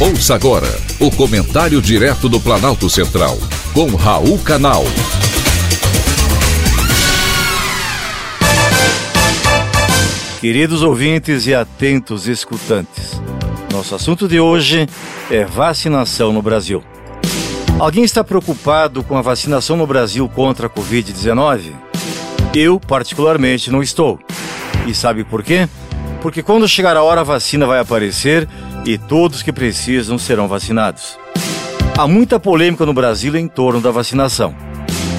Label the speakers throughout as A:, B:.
A: Ouça agora o comentário direto do Planalto Central, com Raul Canal.
B: Queridos ouvintes e atentos escutantes, nosso assunto de hoje é vacinação no Brasil. Alguém está preocupado com a vacinação no Brasil contra a Covid-19? Eu, particularmente, não estou. E sabe por quê? Porque quando chegar a hora a vacina vai aparecer e todos que precisam serão vacinados. Há muita polêmica no Brasil em torno da vacinação.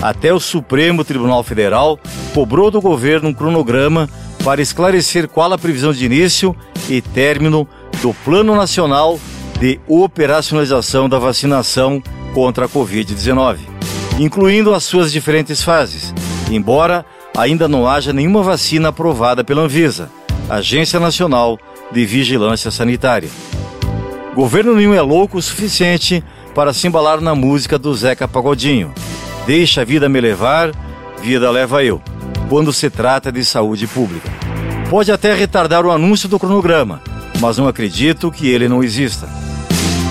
B: Até o Supremo Tribunal Federal cobrou do governo um cronograma para esclarecer qual a previsão de início e término do Plano Nacional de Operacionalização da Vacinação contra a Covid-19, incluindo as suas diferentes fases, embora ainda não haja nenhuma vacina aprovada pela Anvisa, Agência Nacional de Vigilância Sanitária. Governo nenhum é louco o suficiente para se embalar na música do Zeca Pagodinho. Deixa a vida me levar, vida leva eu, quando se trata de saúde pública. Pode até retardar o anúncio do cronograma, mas não acredito que ele não exista.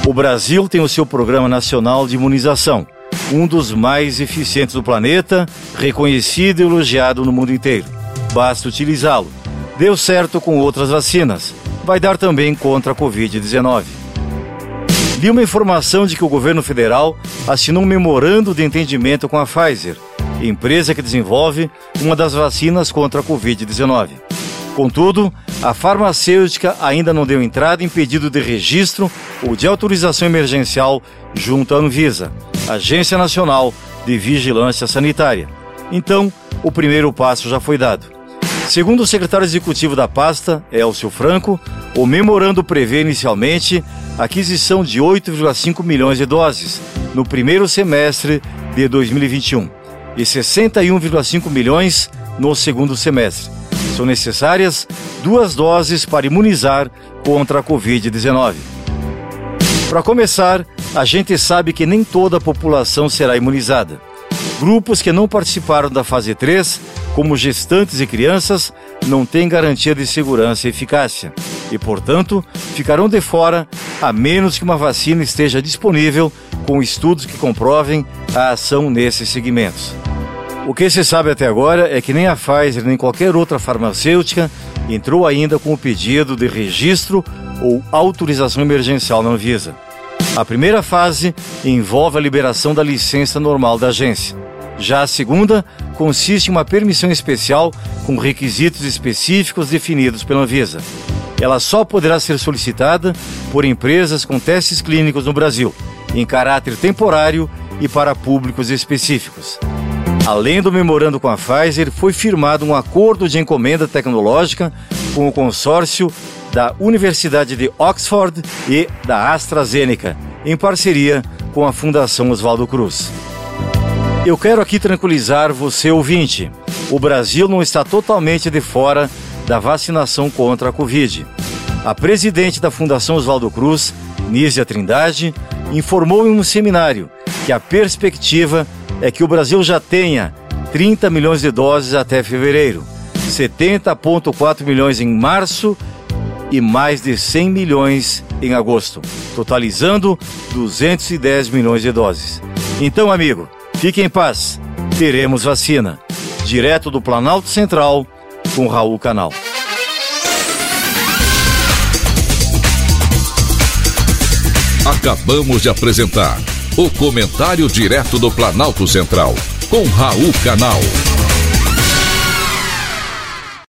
B: O Brasil tem o seu Programa Nacional de Imunização, um dos mais eficientes do planeta, reconhecido e elogiado no mundo inteiro. Basta utilizá-lo. Deu certo com outras vacinas. Vai dar também contra a Covid-19. Li uma informação de que o governo federal assinou um memorando de entendimento com a Pfizer, empresa que desenvolve uma das vacinas contra a Covid-19. Contudo, a farmacêutica ainda não deu entrada em pedido de registro ou de autorização emergencial junto à Anvisa, Agência Nacional de Vigilância Sanitária. Então, o primeiro passo já foi dado. Segundo o secretário executivo da pasta, Elcio Franco, o memorando prevê inicialmente a aquisição de 8,5 milhões de doses no primeiro semestre de 2021 e 61,5 milhões no segundo semestre. São necessárias duas doses para imunizar contra a Covid-19. Para começar, a gente sabe que nem toda a população será imunizada. Grupos que não participaram da fase 3, como gestantes e crianças, não têm garantia de segurança e eficácia e, portanto, ficarão de fora a menos que uma vacina esteja disponível com estudos que comprovem a ação nesses segmentos. O que se sabe até agora é que nem a Pfizer nem qualquer outra farmacêutica entrou ainda com o pedido de registro ou autorização emergencial na Anvisa. A primeira fase envolve a liberação da licença normal da agência. Já a segunda consiste em uma permissão especial com requisitos específicos definidos pela Anvisa. Ela só poderá ser solicitada por empresas com testes clínicos no Brasil, em caráter temporário e para públicos específicos. Além do memorando com a Pfizer, foi firmado um acordo de encomenda tecnológica com o consórcio da Universidade de Oxford e da AstraZeneca, em parceria com a Fundação Oswaldo Cruz. Eu quero aqui tranquilizar você, ouvinte. O Brasil não está totalmente de fora da vacinação contra a Covid. A presidente da Fundação Oswaldo Cruz, Nízia Trindade, informou em um seminário que a perspectiva é que o Brasil já tenha 30 milhões de doses até fevereiro, 70,4 milhões em março e mais de 100 milhões em agosto, totalizando 210 milhões de doses. Então, amigo, fique em paz. Teremos vacina. Direto do Planalto Central, com Raul Canal.
A: Acabamos de apresentar o comentário direto do Planalto Central, com Raul Canal.